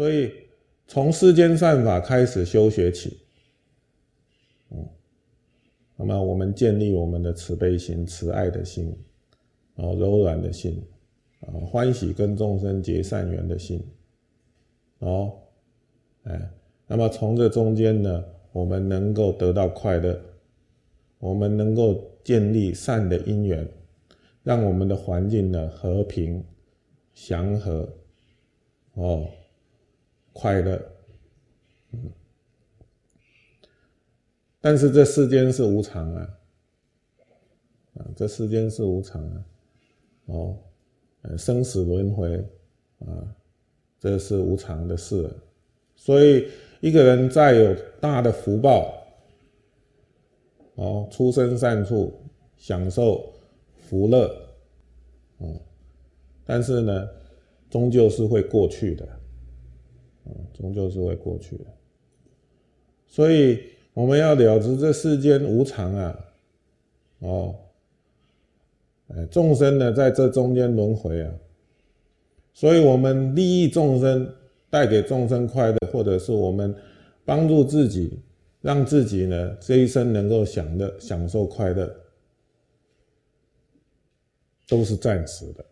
所以从世间善法开始修学起，嗯，那么我们建立我们的慈悲心、慈爱的心，啊，柔软的心，啊，欢喜跟众生结善缘的心，哦，哎，那么从这中间呢，我们能够得到快乐，我们能够建立善的因缘，让我们的环境呢和平、祥和，哦。快乐，嗯，但是这世间是无常啊，啊，这世间是无常啊，哦，生死轮回啊，这是无常的事，所以一个人再有大的福报，哦，出生善处，享受福乐，嗯，但是呢，终究是会过去的。终究是会过去的，所以我们要了知这世间无常啊，哦，哎，众生呢在这中间轮回啊，所以我们利益众生，带给众生快乐，或者是我们帮助自己，让自己呢这一生能够享乐、享受快乐，都是暂时的，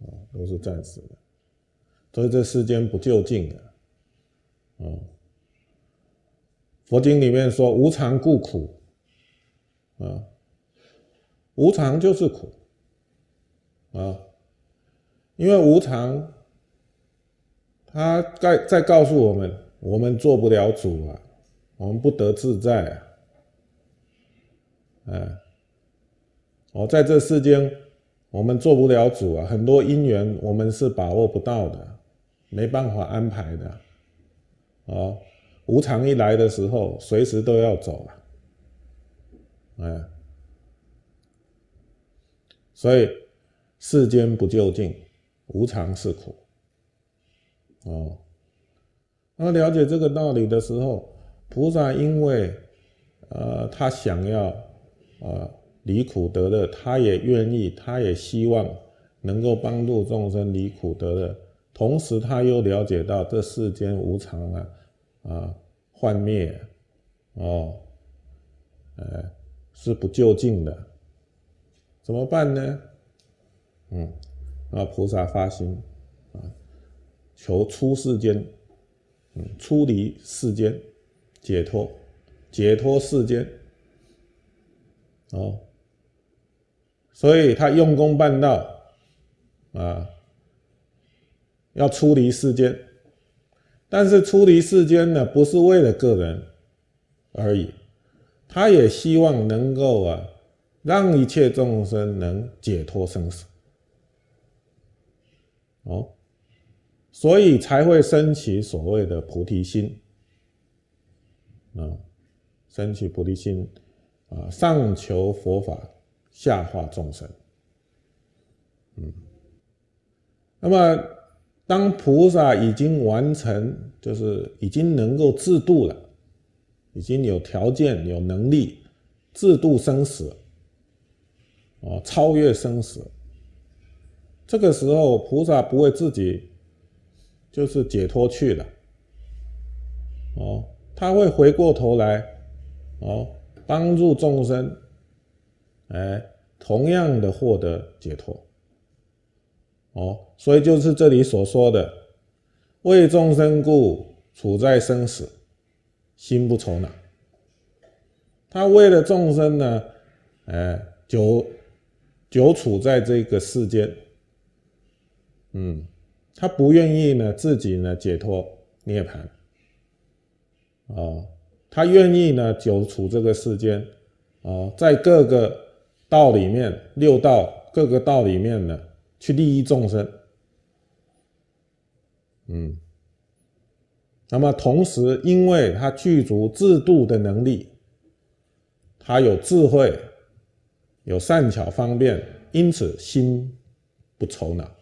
啊，都是暂时的。所以这世间不究竟的，嗯，佛经里面说无常故苦，啊，无常就是苦，啊，因为无常，他在在告诉我们，我们做不了主啊，我们不得自在啊，哎，哦，在这世间，我们做不了主啊，很多因缘我们是把握不到的。没办法安排的，啊，无常一来的时候，随时都要走了，哎，所以世间不究竟，无常是苦，哦，那了解这个道理的时候，菩萨因为，呃，他想要，呃，离苦得乐，他也愿意，他也希望能够帮助众生离苦得乐。同时，他又了解到这世间无常啊，啊，幻灭，哦，呃，是不究竟的，怎么办呢？嗯，啊，菩萨发心啊，求出世间，嗯，出离世间，解脱，解脱世间，哦，所以他用功办道，啊。要出离世间，但是出离世间呢，不是为了个人而已，他也希望能够啊，让一切众生能解脱生死。哦，所以才会升起所谓的菩提心，啊，升起菩提心，啊，上求佛法，下化众生。嗯，那么。当菩萨已经完成，就是已经能够自度了，已经有条件、有能力自度生死，哦，超越生死。这个时候，菩萨不会自己就是解脱去了，哦，他会回过头来，哦，帮助众生，哎，同样的获得解脱。哦，所以就是这里所说的“为众生故，处在生死，心不愁恼”。他为了众生呢，哎，久久处在这个世间，嗯，他不愿意呢自己呢解脱涅槃，哦，他愿意呢久处这个世间，哦，在各个道里面，六道各个道里面呢。去利益众生，嗯，那么同时，因为他具足制度的能力，他有智慧，有善巧方便，因此心不愁恼。